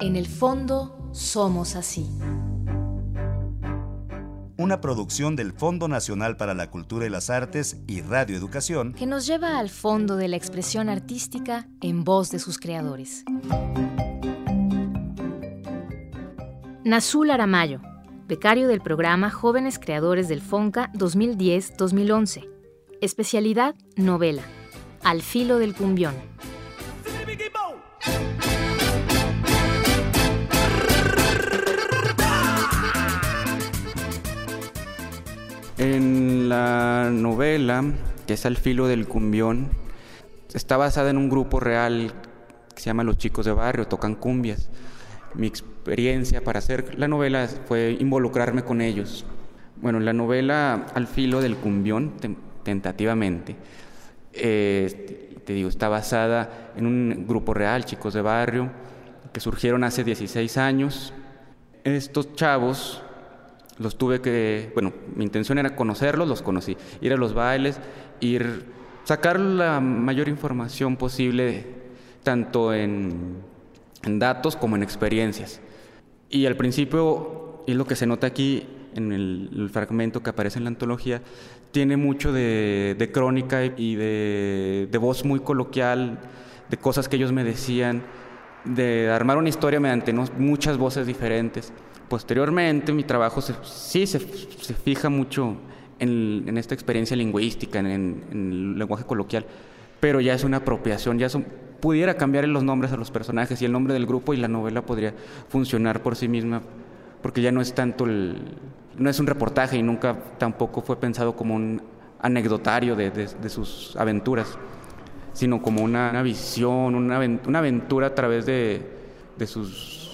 En el fondo, somos así. Una producción del Fondo Nacional para la Cultura y las Artes y Radio Educación que nos lleva al fondo de la expresión artística en voz de sus creadores. Nazul Aramayo, becario del programa Jóvenes Creadores del FONCA 2010-2011. Especialidad novela. Al filo del cumbión. En la novela, que es Al filo del cumbión, está basada en un grupo real que se llama Los Chicos de Barrio, tocan cumbias. Mi experiencia para hacer la novela fue involucrarme con ellos. Bueno, la novela Al filo del cumbión, tentativamente, eh, te digo, está basada en un grupo real, Chicos de Barrio, que surgieron hace 16 años. Estos chavos los tuve que, bueno, mi intención era conocerlos, los conocí, ir a los bailes, ir, sacar la mayor información posible, tanto en, en datos como en experiencias. Y al principio, y lo que se nota aquí en el, fragmento que aparece en la antología, tiene mucho de, de crónica y de, de voz muy coloquial, de cosas que ellos me decían, de armar una historia mediante muchas voces diferentes. Posteriormente, mi trabajo sí se, fija mucho en, esta experiencia lingüística, en, el lenguaje coloquial, pero ya es una apropiación, ya pudiera cambiar los nombres a los personajes y el nombre del grupo y la novela podría funcionar por sí misma, porque ya no es tanto el, no es un reportaje y nunca tampoco fue pensado como un anecdotario de, sus aventuras, sino como una, visión, una, una aventura a través de sus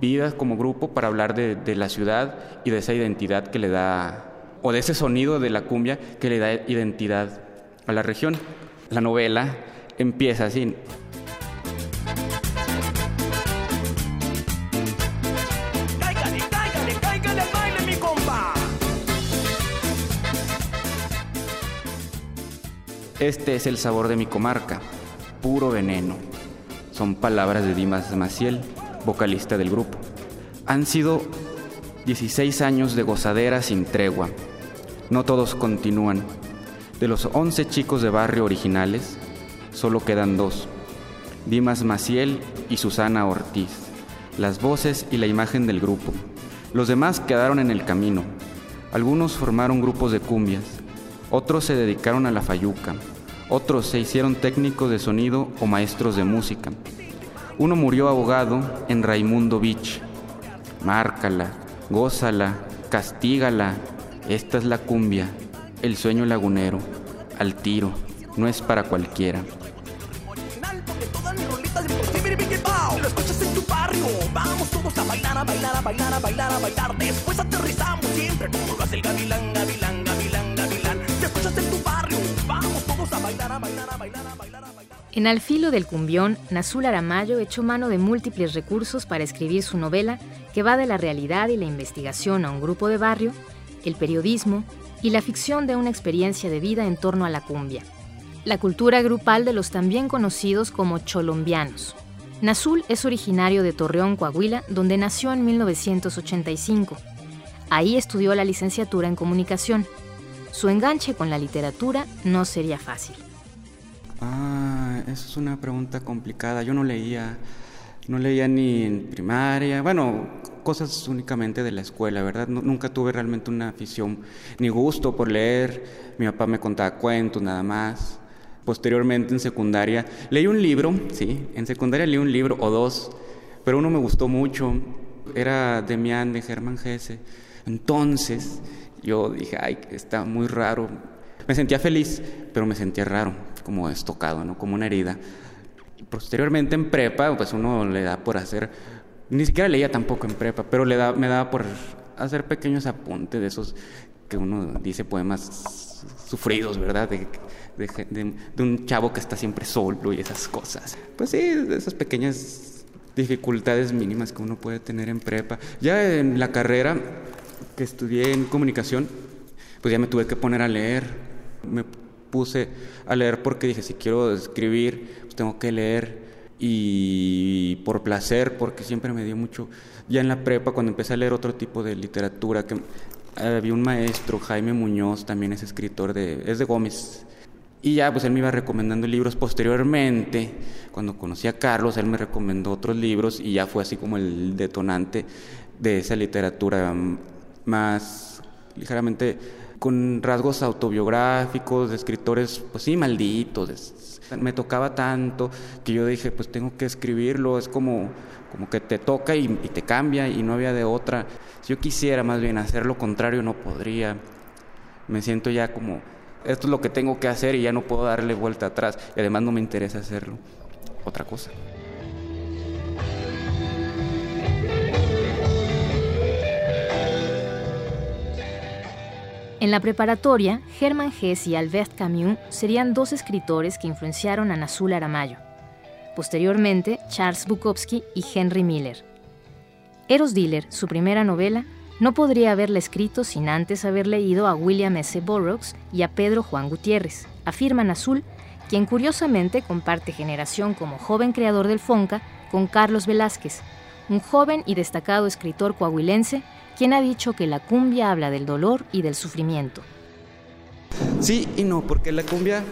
vidas como grupo para hablar de, la ciudad y de esa identidad que le da, o de ese sonido de la cumbia que le da identidad a la región. La novela empieza así. Este es el sabor de mi comarca, puro veneno. Son palabras de Dimas Maciel, vocalista del grupo. Han sido 16 años de gozadera sin tregua. No todos continúan. De los 11 chicos de barrio originales, solo quedan dos. Dimas Maciel y Susana Ortiz, las voces y la imagen del grupo. Los demás quedaron en el camino. Algunos formaron grupos de cumbias, otros se dedicaron a la fayuca, otros se hicieron técnicos de sonido o maestros de música. Uno murió ahogado en Raimundo Beach. Márcala, gózala, castígala. Esta es la cumbia, el sueño lagunero, al tiro, no es para cualquiera. En Al filo del cumbión, Nazul Aramayo echó mano de múltiples recursos para escribir su novela que va de la realidad y la investigación a un grupo de barrio, el periodismo y la ficción de una experiencia de vida en torno a la cumbia, la cultura grupal de los también conocidos como cholombianos. Nazul es originario de Torreón, Coahuila, donde nació en 1985. Ahí estudió la licenciatura en comunicación. Su enganche con la literatura no sería fácil. Ah, eso es una pregunta complicada. Yo no leía, no leía ni en primaria, bueno, cosas únicamente de la escuela, ¿verdad? nunca tuve realmente una afición ni gusto por leer. Mi papá me contaba cuentos nada más. Posteriormente en secundaria leí un libro, sí, en secundaria leí un libro o dos, pero uno me gustó mucho. Era Demián de Germán Gese. Entonces yo dije, ay, está muy raro. Me sentía feliz, pero me sentía raro como estocado, ¿no? Como una herida. Posteriormente en prepa, pues uno le da por hacer, ni siquiera leía tampoco en prepa, pero le da, me daba por hacer pequeños apuntes de esos que uno dice poemas sufridos, ¿verdad? De, de, un chavo que está siempre solo y esas cosas. Pues sí, esas pequeñas dificultades mínimas que uno puede tener en prepa. Ya en la carrera que estudié en comunicación, pues ya me tuve que poner a leer. Me puse a leer porque dije, si quiero escribir, pues tengo que leer. Y por placer, porque siempre me dio mucho, ya en la prepa cuando empecé a leer otro tipo de literatura, que había un maestro, Jaime Muñoz, también es escritor de, es de Gómez, y ya pues él me iba recomendando libros. Posteriormente, cuando conocí a Carlos, él me recomendó otros libros y ya fue así como el detonante de esa literatura más ligeramente con rasgos autobiográficos, de escritores, pues sí, malditos. Me tocaba tanto que yo dije, pues tengo que escribirlo, es como, como que te toca y, y te cambia y no había de otra. Si yo quisiera más bien hacer lo contrario, no podría. Me siento ya como, esto es lo que tengo que hacer y ya no puedo darle vuelta atrás. Y además no me interesa hacerlo. Otra cosa. En la preparatoria, Hermann Hesse y Albert Camus serían dos escritores que influenciaron a Nazul Aramayo. Posteriormente, Charles Bukowski y Henry Miller. Eros Diller, su primera novela, no podría haberla escrito sin antes haber leído a William S. Burroughs y a Pedro Juan Gutiérrez, afirma Nazul, quien curiosamente comparte generación como joven creador del Fonca con Carlos Velázquez, un joven y destacado escritor coahuilense quien ha dicho que la cumbia habla del dolor y del sufrimiento. Sí y no, porque la cumbia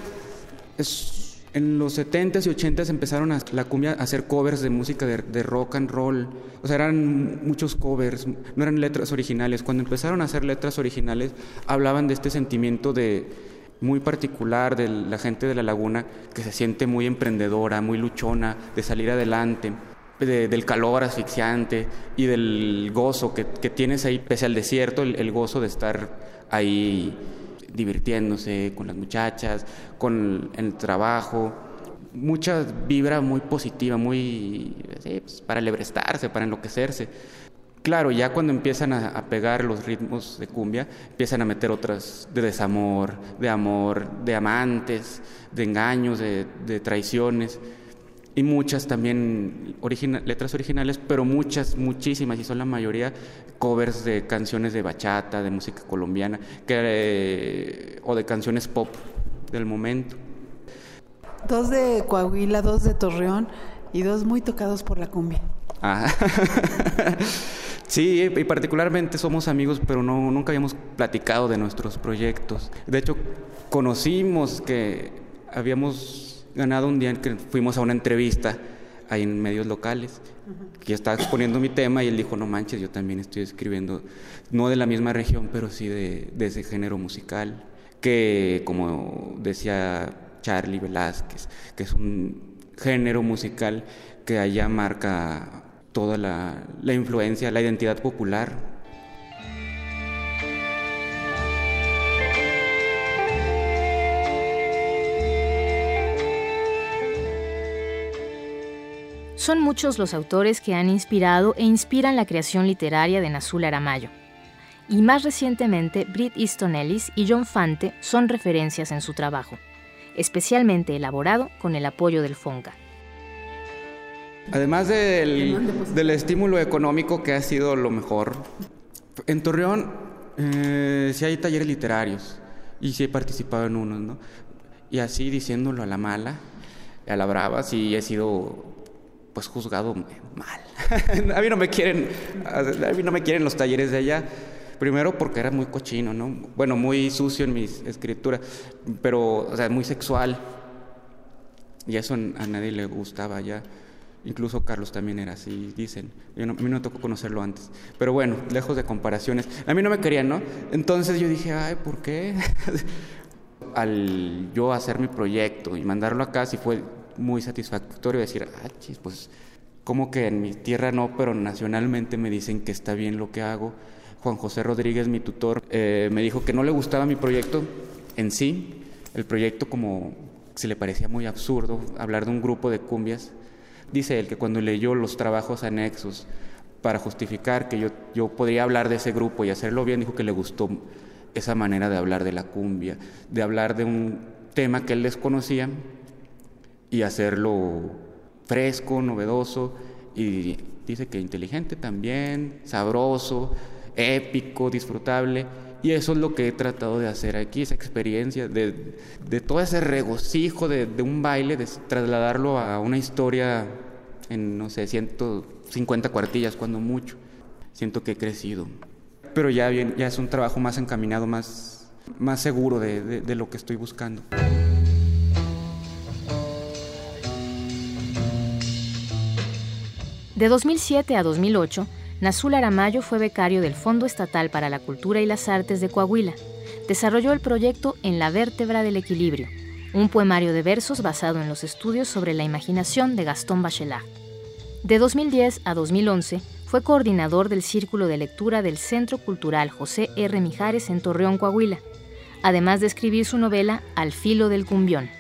es, en los 70s y 80s empezaron a, la cumbia a hacer covers de música de, rock and roll. O sea, eran muchos covers, no eran letras originales. Cuando empezaron a hacer letras originales, hablaban de este sentimiento de muy particular de la gente de la laguna que se siente muy emprendedora, muy luchona, de salir adelante del calor asfixiante y del gozo que, tienes ahí, pese al desierto, el, gozo de estar ahí divirtiéndose con las muchachas, con el trabajo, mucha vibra muy positiva, muy pues, para lebrestarse, para enloquecerse. Claro, ya cuando empiezan a, pegar los ritmos de cumbia, empiezan a meter otras de desamor, de amor, de amantes, de engaños, de, de traiciones y muchas también letras originales, pero muchas, muchísimas, y son la mayoría covers de canciones de bachata, de música colombiana, que, o de canciones pop del momento. Dos de Coahuila, dos de Torreón y dos muy tocados por la cumbia. Ah. sí, y particularmente somos amigos, pero no, nunca habíamos platicado de nuestros proyectos. De hecho, conocimos que habíamos ganado un día que fuimos a una entrevista ahí en medios locales, que estaba exponiendo mi tema y él dijo, no manches, yo también estoy escribiendo, no de la misma región, pero sí de, de ese género musical, que como decía Charlie Velázquez, que es un género musical que allá marca toda la, la influencia, la identidad popular Son muchos los autores que han inspirado e inspiran la creación literaria de Nazul Aramayo. Y más recientemente, Brit Easton Ellis y John Fante son referencias en su trabajo, especialmente elaborado con el apoyo del FONCA. Además del, estímulo económico que ha sido lo mejor, en Torreón eh, sí hay talleres literarios y sí he participado en unos, ¿no? Y así diciéndolo a la mala, a la brava, sí he sido pues juzgado mal. a mí no me quieren, a mí no me quieren los talleres de allá. Primero porque era muy cochino, ¿no? Bueno, muy sucio en mis escrituras, pero, o sea, muy sexual. Y eso a nadie le gustaba ya. Incluso Carlos también era así, dicen. a mí no me tocó conocerlo antes. Pero bueno, lejos de comparaciones. A mí no me querían, ¿no? Entonces yo dije, ay, ¿por qué? Al yo hacer mi proyecto y mandarlo acá, si fue muy satisfactorio decir, ah, chis, pues como que en mi tierra no, pero nacionalmente me dicen que está bien lo que hago. Juan José Rodríguez, mi tutor, eh, me dijo que no le gustaba mi proyecto en sí, el proyecto como se le parecía muy absurdo, hablar de un grupo de cumbias. Dice él que cuando leyó los trabajos anexos para justificar que yo, yo podría hablar de ese grupo y hacerlo bien, dijo que le gustó esa manera de hablar de la cumbia, de hablar de un tema que él desconocía y hacerlo fresco, novedoso y dice que inteligente también, sabroso, épico, disfrutable Y eso es lo que he tratado de hacer aquí, esa experiencia, de, de todo ese regocijo de, de, un baile, de trasladarlo a una historia en, no sé, 150 cuartillas, cuando mucho. Siento que he crecido. Pero ya, bien, ya es un trabajo más encaminado, más, más seguro de, de, lo que estoy buscando. De 2007 a 2008, Nazul Aramayo fue becario del Fondo Estatal para la Cultura y las Artes de Coahuila. Desarrolló el proyecto En la vértebra del equilibrio, un poemario de versos basado en los estudios sobre la imaginación de Gastón Bachelard. De 2010 a 2011, fue coordinador del Círculo de Lectura del Centro Cultural José R. Mijares en Torreón, Coahuila, además de escribir su novela Al filo del cumbión.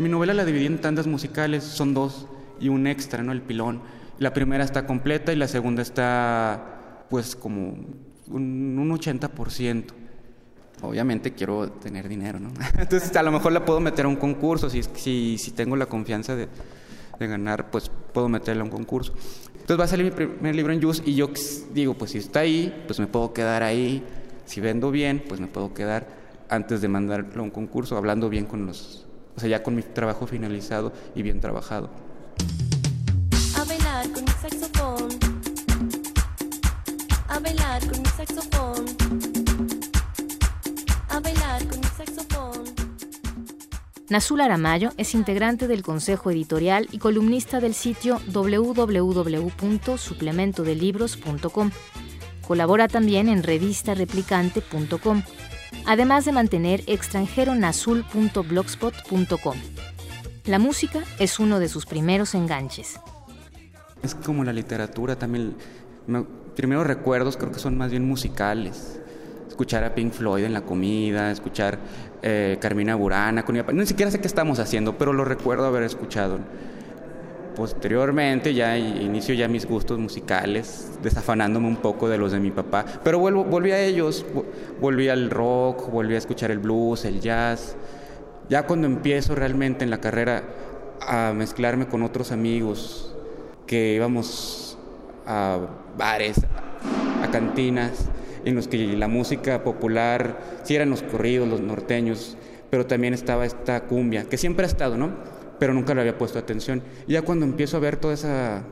Mi novela la dividí en tandas musicales, son dos y un extra, ¿no? El pilón. La primera está completa y la segunda está pues como un, un 80%. Obviamente quiero tener dinero, ¿no? Entonces a lo mejor la puedo meter a un concurso, si, si, si tengo la confianza de, de, ganar, pues puedo meterla a un concurso. Entonces va a salir mi primer libro en Jus y yo digo, pues si está ahí, pues me puedo quedar ahí. Si vendo bien, pues me puedo quedar antes de mandarlo a un concurso, hablando bien con los, o sea, ya con mi trabajo finalizado y bien trabajado. Con. A bailar con mi con mi. Nazul Aramayo es integrante del consejo editorial y columnista del sitio www.suplementodelibros.com. Colabora también en revistareplicante.com, además de mantener extranjeronazul.blogspot.com. La música es uno de sus primeros enganches. Es como la literatura también. Me, primeros recuerdos creo que son más bien musicales. Escuchar a Pink Floyd en la comida, escuchar eh, Carmina Burana con. Ni siquiera sé qué estamos haciendo, pero lo recuerdo haber escuchado. Posteriormente ya inicio ya mis gustos musicales, desafanándome un poco de los de mi papá. Pero vuelvo, volví a ellos, volví al rock, volví a escuchar el blues, el jazz. Ya cuando empiezo realmente en la carrera a mezclarme con otros amigos, que íbamos a bares, a cantinas, en los que la música popular, sí eran los corridos, los norteños, pero también estaba esta cumbia, que siempre ha estado, ¿no? Pero nunca le había puesto atención. Y ya cuando empiezo a ver toda esa,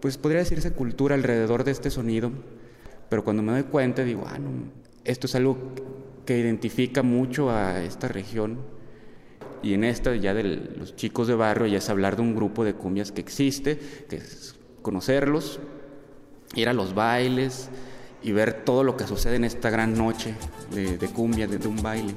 pues podría decirse cultura alrededor de este sonido, pero cuando me doy cuenta digo, ah, no, esto es algo que identifica mucho a esta región. Y en esta ya de los chicos de barrio ya es hablar de un grupo de cumbias que existe, que es conocerlos, ir a los bailes y ver todo lo que sucede en esta gran noche de, cumbia, de, un baile.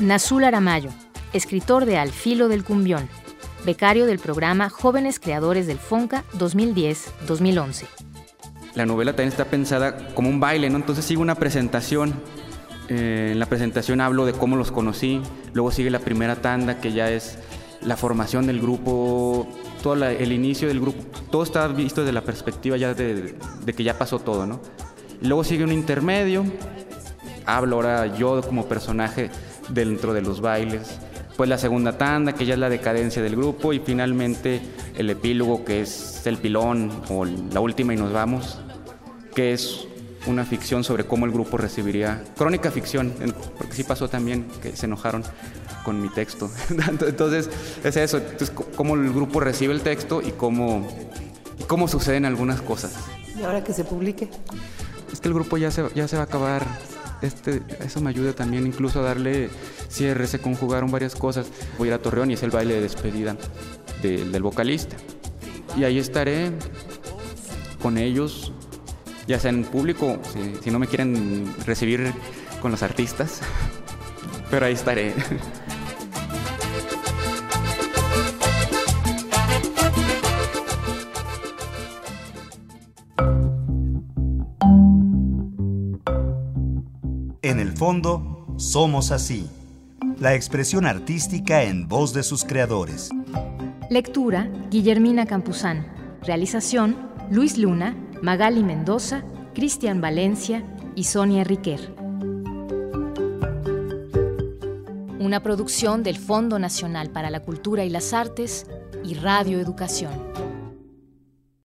Nazul Aramayo, escritor de Al filo del cumbión, becario del programa Jóvenes Creadores del FONCA 2010-2011. La novela también está pensada como un baile, ¿no? Entonces sigue una presentación. Eh, en la presentación hablo de cómo los conocí, luego sigue la primera tanda que ya es la formación del grupo, todo el inicio del grupo, todo está visto desde la perspectiva ya de, de que ya pasó todo, ¿no? Luego sigue un intermedio, hablo ahora yo como personaje dentro de los bailes, pues la segunda tanda, que ya es la decadencia del grupo, y finalmente el epílogo, que es el pilón, o la última y nos vamos, que es una ficción sobre cómo el grupo recibiría, crónica ficción, porque sí pasó también que se enojaron con mi texto. Entonces, es eso, entonces, cómo el grupo recibe el texto y cómo, y cómo suceden algunas cosas. ¿Y ahora que se publique? Es que el grupo ya se, ya se va a acabar este, eso me ayuda también incluso a darle cierre, se conjugaron varias cosas. Voy a ir a Torreón y es el baile de despedida de, del vocalista. Y ahí estaré con ellos, ya sea en público, si, si no me quieren recibir con los artistas, pero ahí estaré. En el fondo, somos así. La expresión artística en voz de sus creadores. Lectura, Guillermina Campuzán. Realización, Luis Luna, Magali Mendoza, Cristian Valencia, y Sonia Riquer. Una producción del Fondo Nacional para la Cultura y las Artes y Radio Educación.